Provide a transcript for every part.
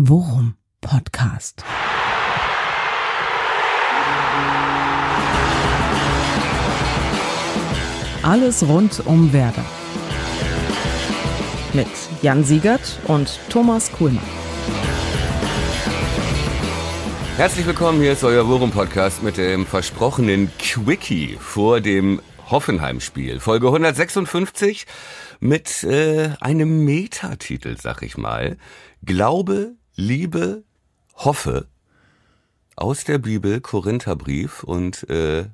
Worum Podcast. Alles rund um Werder. Mit Jan Siegert und Thomas Kuhlmann. Herzlich willkommen, hier ist euer Worum Podcast mit dem versprochenen Quickie vor dem Hoffenheim-Spiel. Folge 156 mit äh, einem Metatitel, sag ich mal. Glaube, Liebe, Hoffe aus der Bibel, Korintherbrief und äh,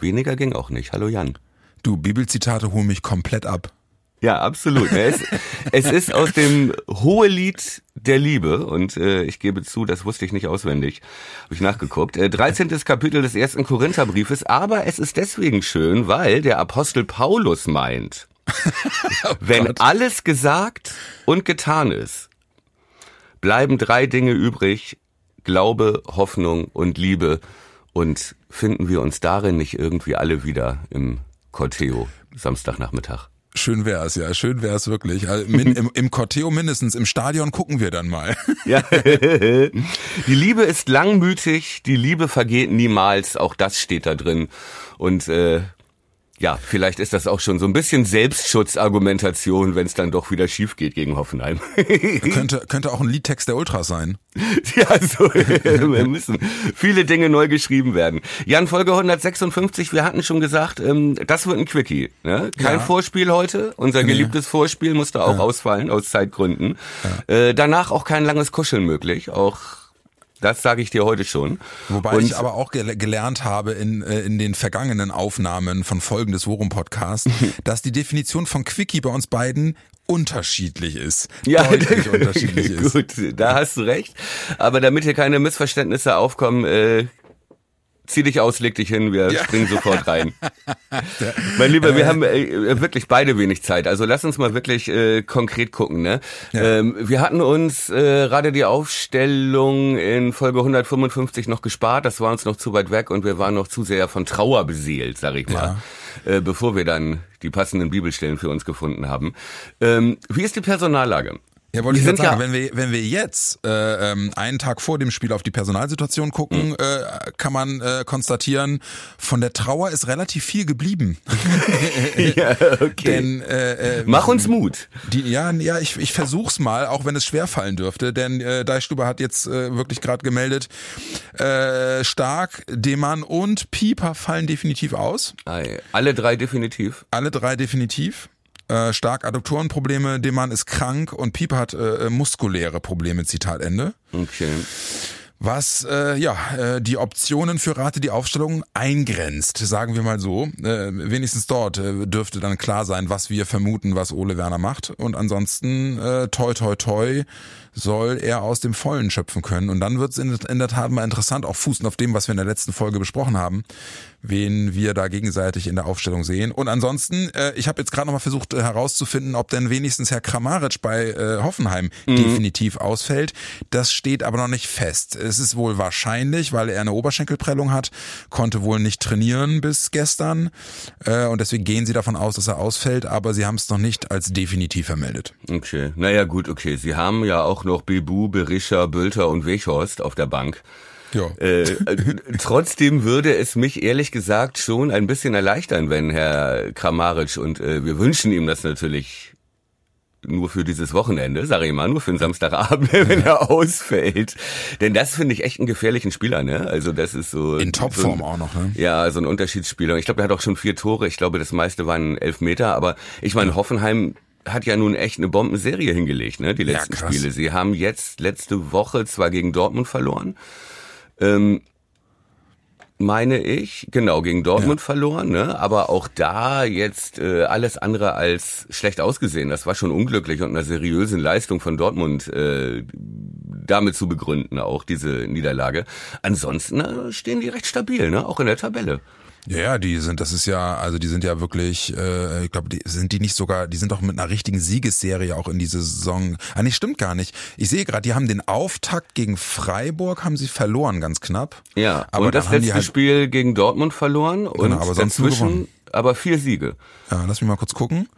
weniger ging auch nicht. Hallo Jan. Du, Bibelzitate holen mich komplett ab. Ja, absolut. Es, es ist aus dem Hohelied der Liebe und äh, ich gebe zu, das wusste ich nicht auswendig, habe ich nachgeguckt. Äh, 13. Kapitel des ersten Korintherbriefes, aber es ist deswegen schön, weil der Apostel Paulus meint, oh wenn alles gesagt und getan ist, bleiben drei Dinge übrig, Glaube, Hoffnung und Liebe und finden wir uns darin nicht irgendwie alle wieder im Corteo Samstagnachmittag. Schön wär's, ja, schön wär's wirklich. Also im, Im Corteo mindestens, im Stadion gucken wir dann mal. Ja. Die Liebe ist langmütig, die Liebe vergeht niemals, auch das steht da drin. Und äh, ja, vielleicht ist das auch schon so ein bisschen Selbstschutzargumentation, wenn es dann doch wieder schief geht gegen Hoffenheim. könnte, könnte auch ein Liedtext der Ultras sein. Ja, so, wir müssen viele Dinge neu geschrieben werden. Jan, Folge 156, wir hatten schon gesagt, ähm, das wird ein Quickie. Ne? Kein ja. Vorspiel heute. Unser geliebtes. Vorspiel musste auch ja. ausfallen aus Zeitgründen. Ja. Äh, danach auch kein langes Kuscheln möglich. Auch das sage ich dir heute schon. Wobei und ich aber auch gelernt habe in, äh, in den vergangenen Aufnahmen von Folgen des Worum Podcasts, dass die Definition von Quickie bei uns beiden unterschiedlich ist. Ja, deutlich unterschiedlich ist. Gut, da hast du recht. Aber damit hier keine Missverständnisse aufkommen, äh, zieh dich aus, leg dich hin, wir ja. springen sofort rein. mein Lieber, wir äh, haben äh, wirklich beide wenig Zeit. Also lass uns mal wirklich äh, konkret gucken. Ne? Ja. Ähm, wir hatten uns äh, gerade die Aufstellung in Folge 155 noch gespart. Das war uns noch zu weit weg und wir waren noch zu sehr von Trauer beseelt, sag ich mal. Ja. Äh, bevor wir dann die passenden Bibelstellen für uns gefunden haben. Ähm, wie ist die Personallage? Ja, wollte ich sagen, ja wenn wir, wenn wir jetzt äh, ähm, einen Tag vor dem Spiel auf die Personalsituation gucken, mhm. äh, kann man äh, konstatieren, von der Trauer ist relativ viel geblieben. ja, okay. Denn, äh, äh, Mach uns Mut. Die, ja, ja, ich, ich versuch's mal, auch wenn es schwer fallen dürfte, denn äh, Deichstube hat jetzt äh, wirklich gerade gemeldet, äh, Stark, Demann und Pieper fallen definitiv aus. Alle drei definitiv? Alle drei definitiv. Äh, stark Adduktorenprobleme, dem Mann ist krank und Pieper hat äh, muskuläre Probleme, Zitat Ende. Okay was äh, ja äh, die Optionen für Rate die Aufstellung eingrenzt, sagen wir mal so. Äh, wenigstens dort äh, dürfte dann klar sein, was wir vermuten, was Ole Werner macht. Und ansonsten äh, toi toi toi soll er aus dem Vollen schöpfen können. Und dann wird es in, in, der Tat mal interessant, auch fußend auf dem, was wir in der letzten Folge besprochen haben, wen wir da gegenseitig in der Aufstellung sehen. Und ansonsten, äh, ich habe jetzt gerade noch mal versucht äh, herauszufinden, ob denn wenigstens Herr Kramaric bei äh, Hoffenheim mhm. definitiv ausfällt. Das steht aber noch nicht fest. Es ist wohl wahrscheinlich, weil er eine Oberschenkelprellung hat, konnte wohl nicht trainieren bis gestern. Äh, und deswegen gehen sie davon aus, dass er ausfällt, aber sie haben es noch nicht als definitiv vermeldet. Okay, naja gut, okay. Sie haben ja auch noch Bebu, Berisha, Bülter und Weghorst auf der Bank. Ja. Äh, äh, trotzdem würde es mich ehrlich gesagt schon ein bisschen erleichtern, wenn Herr Kramaric und äh, wir wünschen ihm das natürlich nur für dieses Wochenende, sage ich mal, nur für den Samstagabend, wenn er ausfällt. Denn das finde ich echt einen gefährlichen Spieler, ne? Also das ist so. In Topform so auch noch, ne? Ja, so ein Unterschiedsspieler. Ich glaube, er hat auch schon vier Tore. Ich glaube, das meiste waren elf Meter. Aber ich meine, Hoffenheim hat ja nun echt eine Bombenserie hingelegt, ne? Die letzten ja, Spiele. Sie haben jetzt letzte Woche zwar gegen Dortmund verloren. Ähm, meine ich, genau, gegen Dortmund ja. verloren, ne? aber auch da jetzt äh, alles andere als schlecht ausgesehen. Das war schon unglücklich und einer seriösen Leistung von Dortmund äh, damit zu begründen, auch diese Niederlage. Ansonsten äh, stehen die recht stabil, ne? auch in der Tabelle. Ja, ja, die sind, das ist ja, also die sind ja wirklich, äh, ich glaube, die sind die nicht sogar, die sind doch mit einer richtigen Siegesserie auch in diese Saison. Ah, nee, stimmt gar nicht. Ich sehe gerade, die haben den Auftakt gegen Freiburg, haben sie verloren, ganz knapp. Ja, aber und das letzte halt, Spiel gegen Dortmund verloren und genau, aber sonst dazwischen aber vier Siege. Ja, lass mich mal kurz gucken.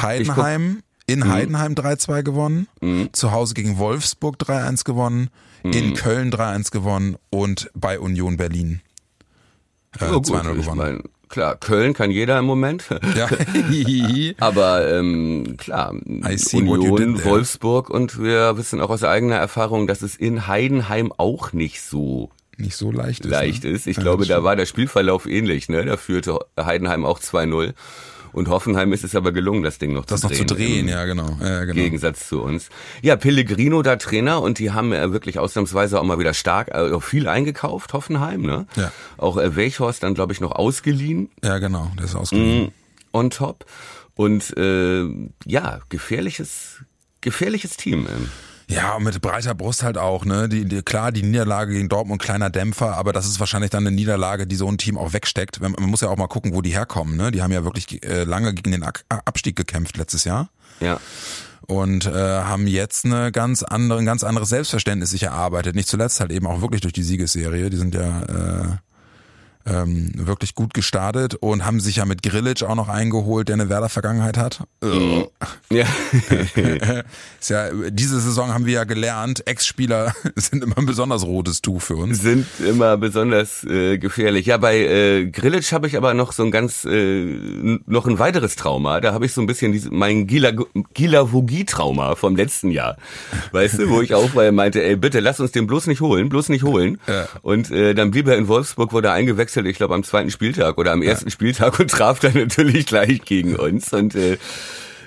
Heidenheim, in mhm. Heidenheim 3-2 gewonnen, mhm. zu Hause gegen Wolfsburg 3-1 gewonnen, mhm. in Köln 3-1 gewonnen und bei Union Berlin äh, oh, 2-0 gewonnen. Mein, klar, Köln kann jeder im Moment. Ja. Aber ähm, klar, Union, Wolfsburg und wir wissen auch aus eigener Erfahrung, dass es in Heidenheim auch nicht so nicht so leicht ist. Leicht ne? ist. Ich ja, glaube, da war der Spielverlauf ähnlich. Ne? Da führte Heidenheim auch 2-0. Und Hoffenheim ist es aber gelungen, das Ding noch das zu drehen. Das noch zu drehen, ja genau. ja genau. Gegensatz zu uns. Ja, Pellegrino da Trainer und die haben äh, wirklich ausnahmsweise auch mal wieder stark, äh, viel eingekauft, Hoffenheim. Ne? Ja. Auch äh, Welchhorst dann, glaube ich, noch ausgeliehen. Ja genau, der ist ausgeliehen. Mm, on top. Und äh, ja, gefährliches, gefährliches Team. Ähm. Ja, und mit breiter Brust halt auch, ne? Die, die, klar, die Niederlage gegen Dortmund, kleiner Dämpfer, aber das ist wahrscheinlich dann eine Niederlage, die so ein Team auch wegsteckt. Man muss ja auch mal gucken, wo die herkommen, ne? Die haben ja wirklich äh, lange gegen den Abstieg gekämpft letztes Jahr. Ja und äh, haben jetzt eine ganz andere, ein ganz anderes Selbstverständnis sich erarbeitet. Nicht zuletzt halt eben auch wirklich durch die Siegesserie. Die sind ja äh, ähm, wirklich gut gestartet und haben sich ja mit Grillitsch auch noch eingeholt, der eine Werder-Vergangenheit hat. Mhm. Ja. ist ja. Diese Saison haben wir ja gelernt, Ex-Spieler sind immer ein besonders rotes Tuch für uns. Sind immer besonders äh, gefährlich. Ja, bei äh, Grillitsch habe ich aber noch so ein ganz, äh, noch ein weiteres Trauma. Da habe ich so ein bisschen diese, mein Gilavogie-Trauma vom letzten Jahr. Weißt du, wo ich auch weil meinte, ey, bitte lass uns den bloß nicht holen, bloß nicht holen. Ja. Und äh, dann blieb er in Wolfsburg, wurde eingewechselt gewechselt, ich glaube am zweiten Spieltag oder am ersten ja. Spieltag und traf dann natürlich gleich gegen uns. Und äh,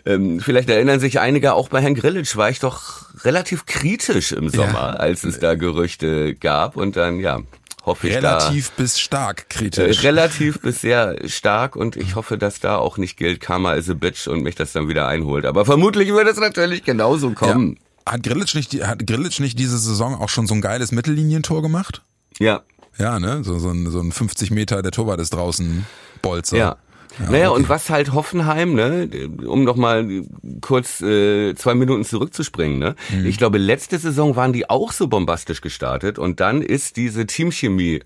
ähm, vielleicht erinnern sich einige, auch bei Herrn Grillitsch war ich doch relativ kritisch im Sommer, ja. als es da Gerüchte gab. Und dann, ja, hoffe ich Relativ bis stark kritisch. Äh, relativ bis sehr stark und ich hoffe, dass da auch nicht gilt, Karma is a bitch und mich das dann wieder einholt. Aber vermutlich wird es natürlich genauso kommen. Ja. Hat Grillitsch nicht, hat Grillitsch nicht diese Saison auch schon so ein geiles Mittellinientor gemacht? Ja. Ja, ne? So, so, ein, so ein 50 Meter, der Torwart ist draußen, Bolzer. Ja. Ja, naja, okay. und was halt Hoffenheim, ne, um noch mal kurz äh, zwei Minuten zurückzuspringen, ne? Mhm. Ich glaube, letzte Saison waren die auch so bombastisch gestartet und dann ist diese Teamchemie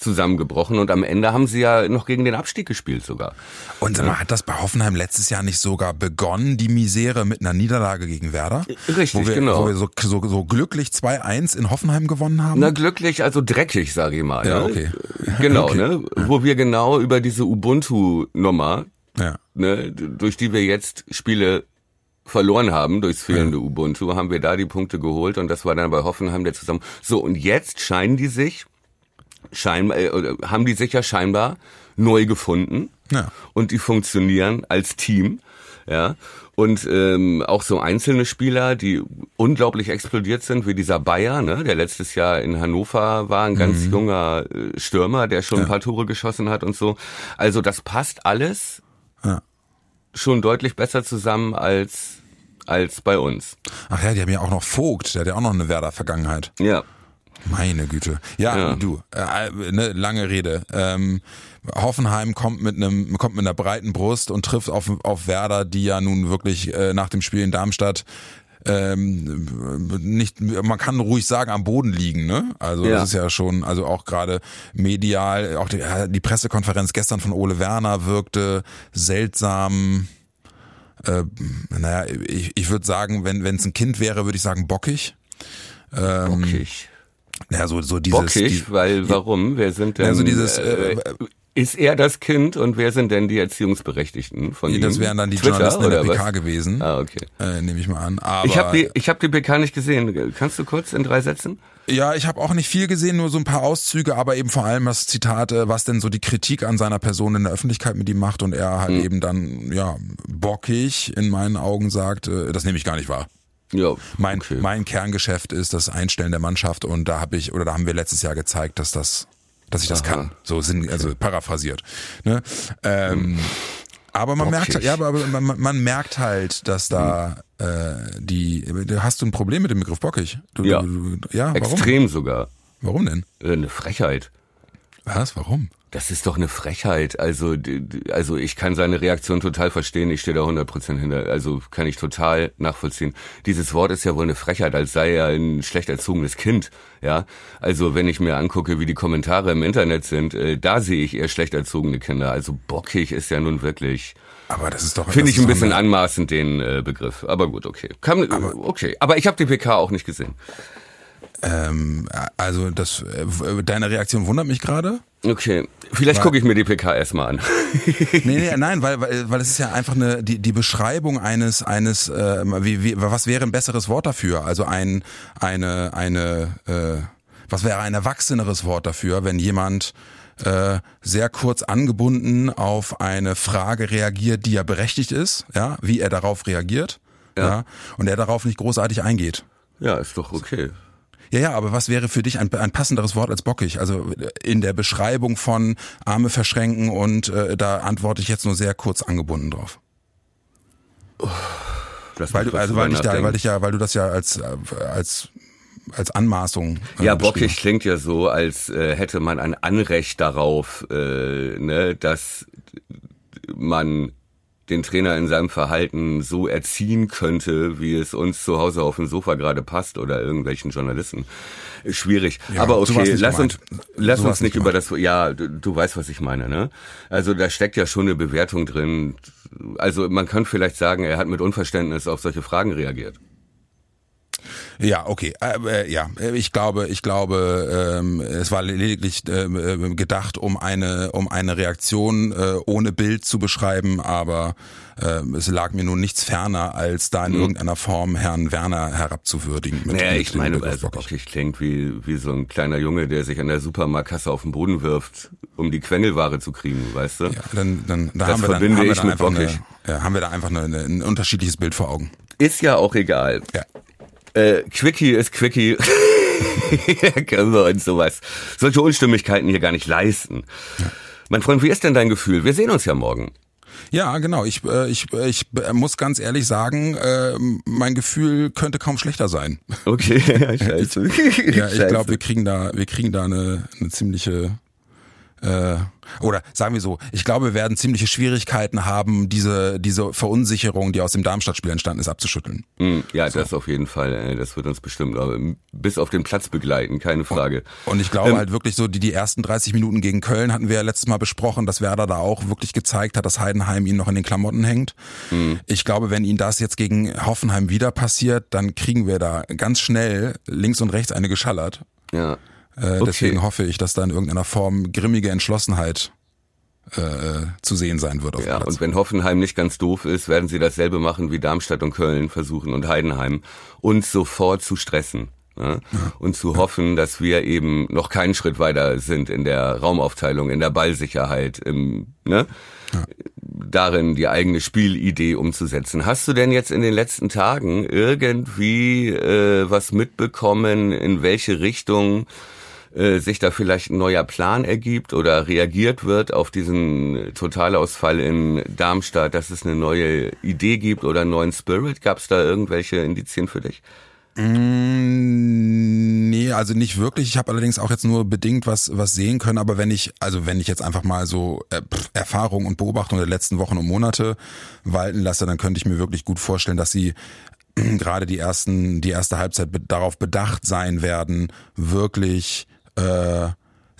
zusammengebrochen und am Ende haben sie ja noch gegen den Abstieg gespielt sogar. Und ja. hat das bei Hoffenheim letztes Jahr nicht sogar begonnen, die Misere mit einer Niederlage gegen Werder? Richtig, wo wir, genau. Wo wir so, so, so glücklich 2-1 in Hoffenheim gewonnen haben? Na glücklich, also dreckig, sage ich mal. Ja, ne? okay. Genau, okay. ne? Wo wir genau über diese Ubuntu-Nummer, ja. ne, durch die wir jetzt Spiele verloren haben durchs fehlende ja. Ubuntu, haben wir da die Punkte geholt und das war dann bei Hoffenheim der zusammen. So, und jetzt scheinen die sich scheinbar, äh, haben die sich ja scheinbar neu gefunden ja. und die funktionieren als Team. Ja, und ähm, auch so einzelne Spieler, die unglaublich explodiert sind, wie dieser Bayer, ne, der letztes Jahr in Hannover war, ein ganz mhm. junger äh, Stürmer, der schon ja. ein paar Tore geschossen hat und so. Also das passt alles ja. schon deutlich besser zusammen als als bei uns. Ach ja, die haben ja auch noch Vogt, der hat ja auch noch eine Werder-Vergangenheit. Ja. Meine Güte. Ja, ja. du, äh, ne, lange Rede. Ähm, Hoffenheim kommt mit einem kommt mit einer breiten Brust und trifft auf auf Werder, die ja nun wirklich äh, nach dem Spiel in Darmstadt ähm, nicht, man kann ruhig sagen, am Boden liegen, ne? Also ja. das ist ja schon, also auch gerade medial, auch die, die Pressekonferenz gestern von Ole Werner wirkte seltsam. Äh, naja, ich, ich würde sagen, wenn es ein Kind wäre, würde ich sagen bockig. Ähm, bockig. Ja, so, so dieses. Bockig, die, weil warum? Wer sind denn? Also dieses, äh, äh, ist er das Kind und wer sind denn die Erziehungsberechtigten von ihm? Das wären dann die Twitter, Journalisten in der PK was? gewesen. Ah, okay. Äh, Nehme ich mal an. Aber ich habe die, ich hab die PK nicht gesehen. Kannst du kurz in drei Sätzen? Ja, ich habe auch nicht viel gesehen, nur so ein paar Auszüge, aber eben vor allem das Zitat, äh, was denn so die Kritik an seiner Person in der Öffentlichkeit mit ihm macht und er halt mhm. eben dann, ja, bockig in meinen Augen sagt, äh, das nehme ich gar nicht wahr. Ja, mein, okay. mein Kerngeschäft ist das Einstellen der Mannschaft und da habe ich oder da haben wir letztes Jahr gezeigt, dass das, dass ich das Aha. kann. So sind also paraphrasiert. Ne? Ähm, aber man Bockig. merkt, halt, ja, aber man, man merkt halt, dass da äh, die. Hast du ein Problem mit dem Begriff bockig? Du, ja. Du, ja, warum? Extrem sogar. Warum denn? Äh, eine Frechheit. Was? Warum? Das ist doch eine Frechheit. Also, also ich kann seine Reaktion total verstehen. Ich stehe da 100% hinter. Also kann ich total nachvollziehen. Dieses Wort ist ja wohl eine Frechheit, als sei er ein schlecht erzogenes Kind. Ja, also wenn ich mir angucke, wie die Kommentare im Internet sind, äh, da sehe ich eher schlecht erzogene Kinder. Also bockig ist ja nun wirklich. Aber das ist doch. Finde ich ein bisschen anmaßend den äh, Begriff. Aber gut, okay. Kann, aber, okay. Aber ich habe die PK auch nicht gesehen. Ähm, also das, äh, deine Reaktion wundert mich gerade. Okay, vielleicht gucke ich mir die PK erstmal an. nee, nee, nein, weil, weil, weil es ist ja einfach eine die, die Beschreibung eines eines äh, wie, wie was wäre ein besseres Wort dafür? Also ein eine eine äh, was wäre ein erwachseneres Wort dafür, wenn jemand äh, sehr kurz angebunden auf eine Frage reagiert, die ja berechtigt ist, ja, wie er darauf reagiert, ja, ja und er darauf nicht großartig eingeht. Ja, ist doch okay. Ja, ja, aber was wäre für dich ein, ein passenderes Wort als bockig? Also in der Beschreibung von Arme verschränken und äh, da antworte ich jetzt nur sehr kurz angebunden drauf. weil du, also weil ich da, weil ich ja, weil du das ja als äh, als als Anmaßung. Äh, ja, bockig klingt ja so, als äh, hätte man ein Anrecht darauf, äh, ne, dass man den Trainer in seinem Verhalten so erziehen könnte, wie es uns zu Hause auf dem Sofa gerade passt oder irgendwelchen Journalisten. Schwierig. Ja, Aber okay, lass uns, lass uns nicht über das, ja, du, du weißt, was ich meine, ne? Also da steckt ja schon eine Bewertung drin. Also man kann vielleicht sagen, er hat mit Unverständnis auf solche Fragen reagiert. Ja, okay. Äh, äh, ja, ich glaube, ich glaube, ähm, es war lediglich äh, gedacht, um eine, um eine Reaktion äh, ohne Bild zu beschreiben, aber äh, es lag mir nun nichts ferner, als da in mhm. irgendeiner Form Herrn Werner herabzuwürdigen. Mit, naja, ich meine, also bockig klingt wie, wie so ein kleiner Junge, der sich an der Supermarktkasse auf den Boden wirft, um die Quengelware zu kriegen, weißt du? Ja, dann, dann, da das haben wir dann, haben wir da einfach eine, ja, haben wir da einfach eine, eine, ein unterschiedliches Bild vor Augen. Ist ja auch egal. Ja. Äh, Quickie ist Quickie. können wir uns sowas, solche Unstimmigkeiten hier gar nicht leisten. Ja. Mein Freund, wie ist denn dein Gefühl? Wir sehen uns ja morgen. Ja, genau. Ich, äh, ich, ich muss ganz ehrlich sagen, äh, mein Gefühl könnte kaum schlechter sein. Okay, ja, scheiße. ich, ja, ich glaube, wir kriegen da, wir kriegen da eine, eine ziemliche äh, oder sagen wir so, ich glaube, wir werden ziemliche Schwierigkeiten haben, diese, diese Verunsicherung, die aus dem Darmstadt-Spiel entstanden ist, abzuschütteln. Mm, ja, so. das auf jeden Fall. Das wird uns bestimmt bis auf den Platz begleiten, keine Frage. Und ich glaube ähm, halt wirklich so, die, die ersten 30 Minuten gegen Köln hatten wir ja letztes Mal besprochen, dass Werder da auch wirklich gezeigt hat, dass Heidenheim ihn noch in den Klamotten hängt. Mm. Ich glaube, wenn ihnen das jetzt gegen Hoffenheim wieder passiert, dann kriegen wir da ganz schnell links und rechts eine geschallert. Ja. Äh, okay. Deswegen hoffe ich, dass da in irgendeiner Form grimmige Entschlossenheit äh, zu sehen sein wird. Auf ja, und wenn Hoffenheim nicht ganz doof ist, werden sie dasselbe machen wie Darmstadt und Köln versuchen und Heidenheim, uns sofort zu stressen. Ja. Und zu hoffen, dass wir eben noch keinen Schritt weiter sind in der Raumaufteilung, in der Ballsicherheit, im, ne? Ja. darin die eigene Spielidee umzusetzen. Hast du denn jetzt in den letzten Tagen irgendwie äh, was mitbekommen, in welche Richtung äh, sich da vielleicht ein neuer Plan ergibt oder reagiert wird auf diesen Totalausfall in Darmstadt, dass es eine neue Idee gibt oder einen neuen Spirit? Gab es da irgendwelche Indizien für dich? Mm, nee, also nicht wirklich. Ich habe allerdings auch jetzt nur bedingt was was sehen können. Aber wenn ich also wenn ich jetzt einfach mal so äh, Erfahrung und Beobachtung der letzten Wochen und Monate walten lasse, dann könnte ich mir wirklich gut vorstellen, dass sie gerade die ersten die erste Halbzeit darauf bedacht sein werden, wirklich äh,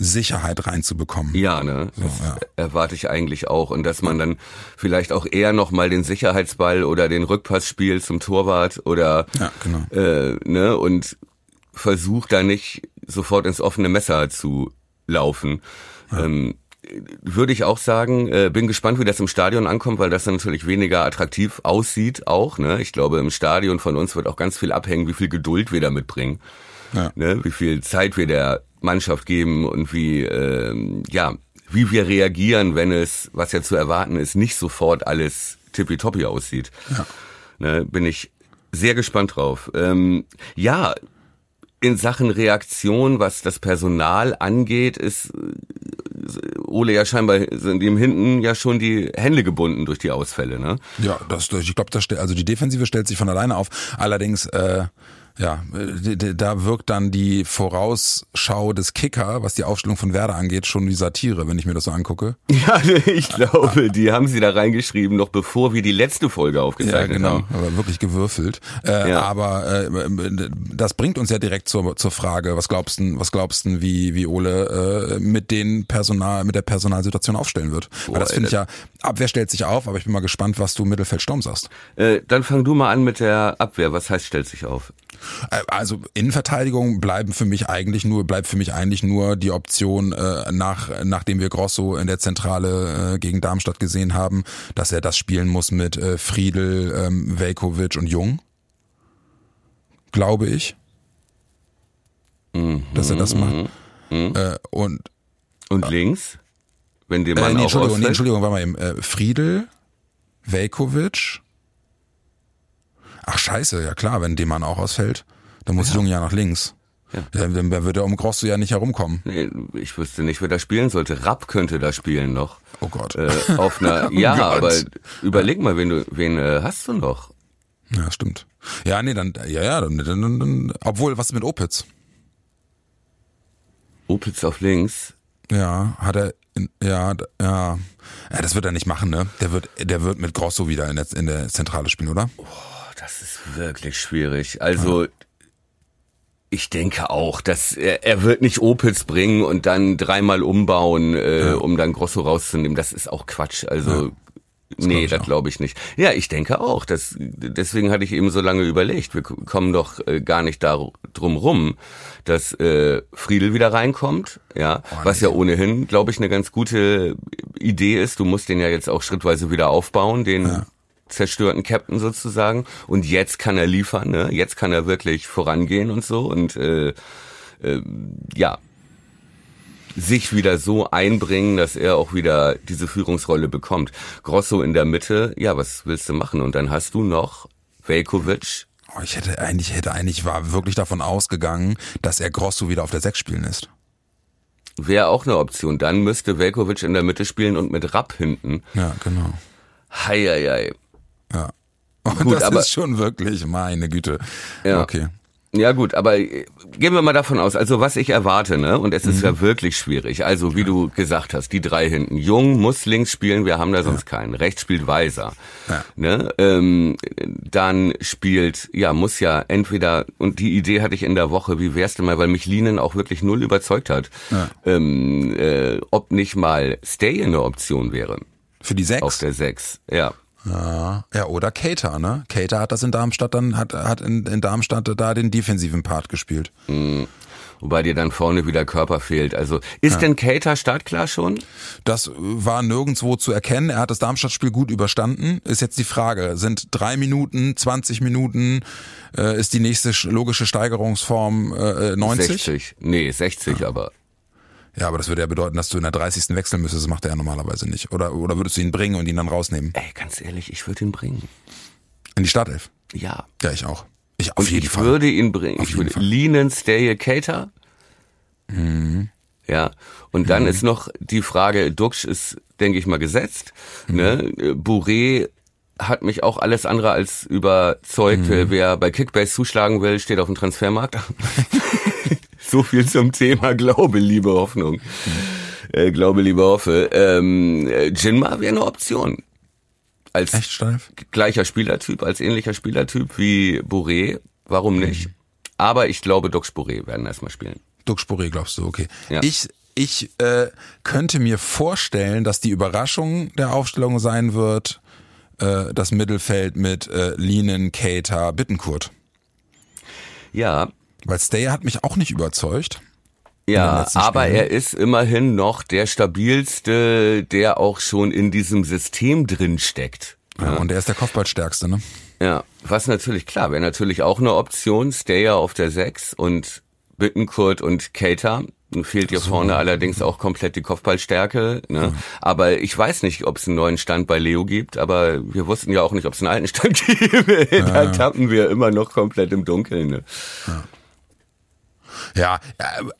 Sicherheit reinzubekommen. Ja, ne? So, das ja. erwarte ich eigentlich auch. Und dass man dann vielleicht auch eher nochmal den Sicherheitsball oder den Rückpass spielt zum Torwart oder ja, genau. äh, ne? und versucht da nicht sofort ins offene Messer zu laufen. Ja. Ähm, würde ich auch sagen, äh, bin gespannt, wie das im Stadion ankommt, weil das dann natürlich weniger attraktiv aussieht auch. Ne? Ich glaube, im Stadion von uns wird auch ganz viel abhängen, wie viel Geduld wir da mitbringen. Ja. Ne? Wie viel Zeit wir der Mannschaft geben und wie, ähm, ja, wie wir reagieren, wenn es, was ja zu erwarten ist, nicht sofort alles tippitoppi aussieht. Ja. Ne, bin ich sehr gespannt drauf. Ähm, ja, in Sachen Reaktion, was das Personal angeht, ist äh, Ole ja scheinbar sind ihm hinten ja schon die Hände gebunden durch die Ausfälle, ne? Ja, das, ich glaube, das also die Defensive stellt sich von alleine auf. Allerdings äh, ja, da wirkt dann die Vorausschau des Kicker, was die Aufstellung von Werder angeht, schon wie Satire, wenn ich mir das so angucke. Ja, ich glaube, die haben sie da reingeschrieben, noch bevor wir die letzte Folge aufgezeichnet ja, genau, haben. aber wirklich gewürfelt. Äh, ja. Aber äh, das bringt uns ja direkt zur, zur Frage, was glaubst du, was glaubst du, wie, wie Ole äh, mit den Personal, mit der Personalsituation aufstellen wird? Boah, Weil das finde ich ja, Abwehr stellt sich auf, aber ich bin mal gespannt, was du Mittelfeld Sturm sagst. Äh, dann fang du mal an mit der Abwehr. Was heißt stellt sich auf? Äh, also Innenverteidigung bleiben für mich eigentlich nur bleibt für mich eigentlich nur die Option äh, nach nachdem wir Grosso in der Zentrale äh, gegen Darmstadt gesehen haben, dass er das spielen muss mit äh, Friedel, ähm, Velkovic und Jung. Glaube ich. Mhm, dass er das macht. Mhm. Äh, und und links, wenn der Mann äh, nee, Entschuldigung, nee, Entschuldigung, warte mal eben. Äh, Friedel, Velkovic, Ach scheiße, ja klar, wenn Demann auch ausfällt, dann muss ja. Jung ja nach links. Ja. Dann, dann würde er um Grosso ja nicht herumkommen. Nee, ich wüsste nicht, wer da spielen sollte. Rapp könnte da spielen noch. Oh Gott. Äh, auf einer, oh ja, Gott. aber überleg mal, wen du, wen äh, hast du noch? Ja, stimmt. Ja, nee, dann, ja, ja, dann, dann, dann, dann obwohl, was mit Opitz? Opitz auf links? Ja, hat er, ja, ja, ja, das wird er nicht machen, ne? Der wird, der wird mit Grosso wieder in der, in der Zentrale spielen, oder? Oh das ist wirklich schwierig. Also, ich denke auch, dass er, er wird nicht Opels bringen und dann dreimal umbauen, äh, ja. um dann Grosso rauszunehmen. Das ist auch Quatsch. Also, ja. Das nee, das glaube ich nicht. Ja, ich denke auch. Das, deswegen hatte ich eben so lange überlegt. Wir kommen doch äh, gar nicht da drum rum, dass äh, Friedel wieder reinkommt. Ja, oh, was ja ohnehin, glaube ich, eine ganz gute Idee ist. Du musst den ja jetzt auch schrittweise wieder aufbauen, den ja zerstörten Captain sozusagen. Und jetzt kann er liefern, ne? Jetzt kann er wirklich vorangehen und so und äh, äh, ja sich wieder so einbringen, dass er auch wieder diese Führungsrolle bekommt. Grosso in der Mitte, ja, was willst du machen? Und dann hast du noch Velkovic. Oh, ich hätte eigentlich, hätte eigentlich war wirklich davon ausgegangen, dass er Grosso wieder auf der Sechs spielen lässt. Wäre auch eine Option. Dann müsste Velkovic in der Mitte spielen und mit Rapp hinten. Ja, genau. Hei, hei, hei. Ja. Und gut, das aber, ist schon wirklich, meine Güte. Ja. Okay. Ja gut, aber äh, gehen wir mal davon aus, also was ich erwarte, ne? Und es ist mhm. ja wirklich schwierig. Also wie du gesagt hast, die drei hinten. Jung muss links spielen, wir haben da sonst ja. keinen. Rechts spielt Weiser. Ja. Ne? Ähm, dann spielt, ja, muss ja entweder, und die Idee hatte ich in der Woche, wie wär's denn mal, weil mich Linen auch wirklich null überzeugt hat, ja. ähm, äh, ob nicht mal Stay eine Option wäre. Für die sechs? Auf der sechs, ja. Ja, ja, oder Cater, ne? Cater hat das in Darmstadt dann, hat, hat in, in Darmstadt da den defensiven Part gespielt. Mhm. Wobei dir dann vorne wieder Körper fehlt. Also ist ja. denn Cater startklar schon? Das war nirgendwo zu erkennen. Er hat das Darmstadt-Spiel gut überstanden. Ist jetzt die Frage, sind drei Minuten, 20 Minuten, äh, ist die nächste logische Steigerungsform äh, 90? 60. Nee, 60 ja. aber. Ja, aber das würde ja bedeuten, dass du in der 30. wechseln müsstest. Das macht er ja normalerweise nicht. Oder, oder würdest du ihn bringen und ihn dann rausnehmen? Ey, ganz ehrlich, ich würde ihn bringen. In die Startelf? Ja. Ja, ich auch. Ich auf und jeden ich Fall. würde ihn bringen. Auf ich würde Linen, Stay, Cater. Mhm. Ja. Und dann mhm. ist noch die Frage, Duxch ist, denke ich mal, gesetzt. Mhm. Ne? Bourré hat mich auch alles andere als überzeugt. Mhm. Wer bei Kickbase zuschlagen will, steht auf dem Transfermarkt. So viel zum Thema Glaube, Liebe, Hoffnung. Mhm. Äh, Glaube, Liebe, Hoffe. Ähm, Jinma wäre eine Option. Als Echt steif? gleicher Spielertyp, als ähnlicher Spielertyp wie Bourré. Warum nicht? Mhm. Aber ich glaube, Dux Bourré werden erstmal spielen. Dux Bourré glaubst du, okay. Ja. Ich, ich äh, könnte mir vorstellen, dass die Überraschung der Aufstellung sein wird, äh, das Mittelfeld mit äh, Linen, Cater, Bittenkurt. Ja, weil Stay hat mich auch nicht überzeugt. Ja, aber Spielen. er ist immerhin noch der stabilste, der auch schon in diesem System drin steckt. Ja, ja. und er ist der Kopfballstärkste, ne? Ja, was natürlich klar, wäre natürlich auch eine Option, Stayer auf der 6 und Bittenkurt und Cater. Fehlt hier so. vorne allerdings auch komplett die Kopfballstärke. Ne? Ja. Aber ich weiß nicht, ob es einen neuen Stand bei Leo gibt, aber wir wussten ja auch nicht, ob es einen alten Stand gibt. da tappen wir immer noch komplett im Dunkeln. Ne? Ja. Ja,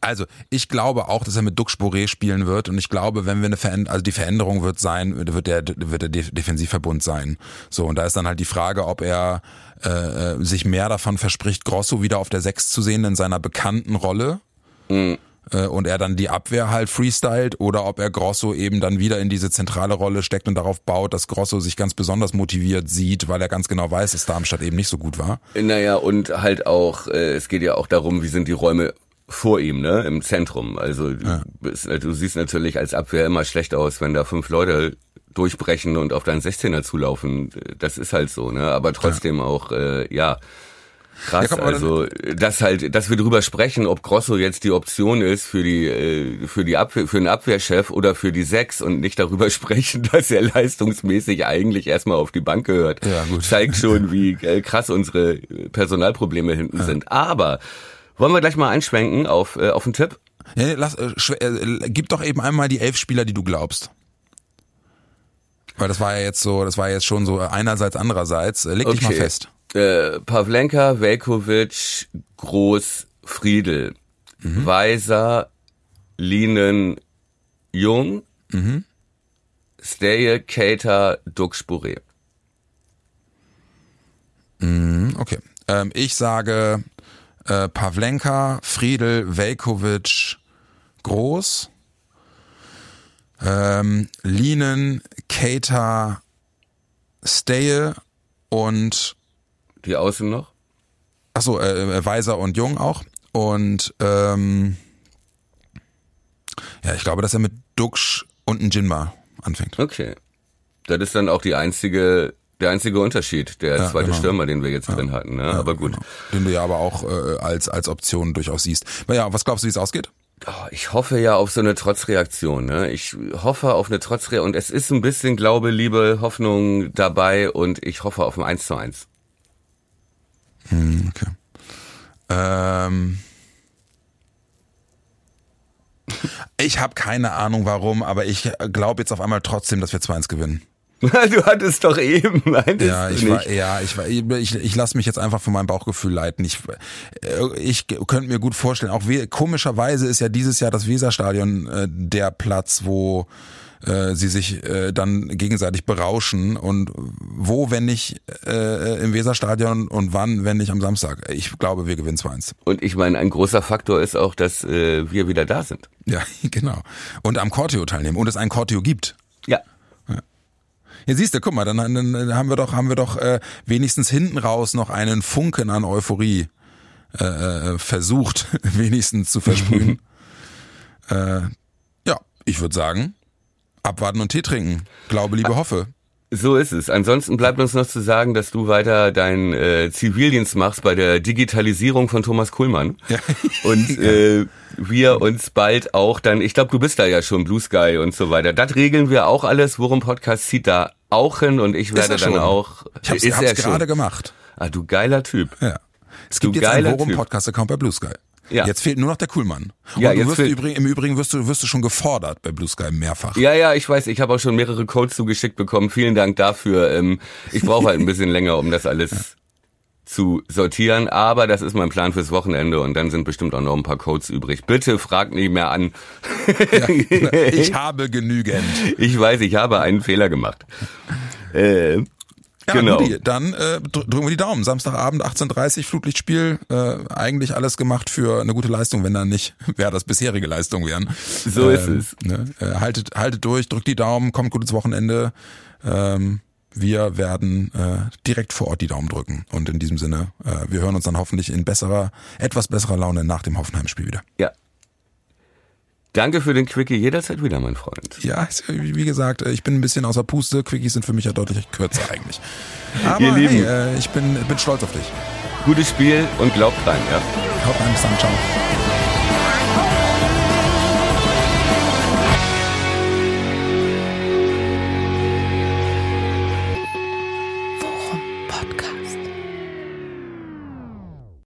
also ich glaube auch, dass er mit Duck Boré spielen wird und ich glaube, wenn wir eine Veränderung, also die Veränderung wird sein, wird der, wird der Defensivverbund sein. So, und da ist dann halt die Frage, ob er äh, sich mehr davon verspricht, Grosso wieder auf der Sechs zu sehen in seiner bekannten Rolle. Mhm und er dann die Abwehr halt freestylt oder ob er Grosso eben dann wieder in diese zentrale Rolle steckt und darauf baut, dass Grosso sich ganz besonders motiviert sieht, weil er ganz genau weiß, dass Darmstadt eben nicht so gut war. Naja, und halt auch, äh, es geht ja auch darum, wie sind die Räume vor ihm, ne, im Zentrum. Also ja. du, du siehst natürlich als Abwehr immer schlecht aus, wenn da fünf Leute durchbrechen und auf deinen 16er zulaufen. Das ist halt so, ne? Aber trotzdem ja. auch, äh, ja. Krass, ja, komm, also dass halt, dass wir drüber sprechen, ob Grosso jetzt die Option ist für die äh, für die Abwehr, für den Abwehrchef oder für die Sechs und nicht darüber sprechen, dass er leistungsmäßig eigentlich erstmal auf die Bank gehört, ja, gut. zeigt schon, wie äh, krass unsere Personalprobleme hinten ja. sind. Aber wollen wir gleich mal einschwenken auf, äh, auf einen Tipp? Ja, lass, äh, äh, gib doch eben einmal die elf Spieler, die du glaubst. Weil das war ja jetzt so, das war jetzt schon so einerseits, andererseits. Leg okay. dich mal fest. Äh, Pavlenka, Velkovic, Groß, Friedel, mhm. Weiser, Linen, Jung, mhm. Steje, Cater, Duxbury. Mhm, okay. Ähm, ich sage äh, Pavlenka, Friedel, Velkovic, Groß, ähm, Linen, Keita, Steje und die Außen noch? Achso, äh, äh, Weiser und Jung auch. Und ähm, ja, ich glaube, dass er mit Duxch und ein Jinma anfängt. Okay. Das ist dann auch die einzige der einzige Unterschied, der ja, zweite genau. Stürmer, den wir jetzt ja, drin hatten. Ne? Ja, aber gut. Genau. Den du ja aber auch äh, als, als Option durchaus siehst. Aber ja, was glaubst du, wie es ausgeht? Oh, ich hoffe ja auf so eine Trotzreaktion. Ne? Ich hoffe auf eine Trotzreaktion. Und es ist ein bisschen Glaube, Liebe, Hoffnung dabei und ich hoffe auf ein 1 zu 1. Hm, okay. Ähm... Ich habe keine Ahnung warum, aber ich glaube jetzt auf einmal trotzdem, dass wir 2-1 gewinnen. Du hattest doch eben, meintest ja, ich? War, ja, ich war, ich, ich lasse mich jetzt einfach von meinem Bauchgefühl leiten. Ich, äh, ich könnte mir gut vorstellen, auch we komischerweise ist ja dieses Jahr das Weserstadion äh, der Platz, wo äh, sie sich äh, dann gegenseitig berauschen und wo, wenn nicht äh, im Weserstadion und wann, wenn nicht am Samstag. Ich glaube, wir gewinnen 2-1. Und ich meine, ein großer Faktor ist auch, dass äh, wir wieder da sind. Ja, genau. Und am Corteo teilnehmen und es ein Corteo gibt. Ja. Ja, siehst du, guck mal, dann, dann haben wir doch, haben wir doch äh, wenigstens hinten raus noch einen Funken an Euphorie äh, äh versucht, wenigstens zu versprühen. äh, ja, ich würde sagen, abwarten und Tee trinken. Glaube, liebe, hoffe. So ist es. Ansonsten bleibt uns noch zu sagen, dass du weiter deinen äh, Zivildienst machst bei der Digitalisierung von Thomas Kuhlmann. Ja. Und äh, wir uns bald auch dann, ich glaube, du bist da ja schon, Blue Sky und so weiter. Das regeln wir auch alles. Worum Podcast zieht da auch hin und ich werde dann auch. Ich hab's, ist hab's gerade gemacht. Ah, du geiler Typ. Ja. Es gibt du jetzt einen Worum Podcast Account bei Blue Sky. Ja. Jetzt fehlt nur noch der Coolmann. Und ja, du wirst übrigens, im Übrigen wirst du, wirst du schon gefordert bei Blue Sky mehrfach. Ja, ja, ich weiß, ich habe auch schon mehrere Codes zugeschickt bekommen. Vielen Dank dafür. Ähm, ich brauche halt ein bisschen länger, um das alles ja. zu sortieren, aber das ist mein Plan fürs Wochenende und dann sind bestimmt auch noch ein paar Codes übrig. Bitte frag nicht mehr an. Ja, ich habe genügend. Ich weiß, ich habe einen Fehler gemacht. Äh, ja, genau. Rudi, dann äh, drücken wir die Daumen. Samstagabend 18.30 Flutlichtspiel. Äh, eigentlich alles gemacht für eine gute Leistung, wenn dann nicht, wäre das bisherige Leistung wären. So ähm, ist es. Ne? Äh, haltet, haltet durch, drückt die Daumen, kommt gut ins Wochenende. Ähm, wir werden äh, direkt vor Ort die Daumen drücken. Und in diesem Sinne, äh, wir hören uns dann hoffentlich in besserer, etwas besserer Laune nach dem Hoffenheim-Spiel wieder. Ja, Danke für den Quickie jederzeit wieder, mein Freund. Ja, wie gesagt, ich bin ein bisschen außer Puste. Quickies sind für mich ja deutlich kürzer eigentlich. Aber Ihr Lieben, hey, äh, ich bin, bin stolz auf dich. Gutes Spiel und glaubt rein, ja. Haut rein, bis dann, ciao.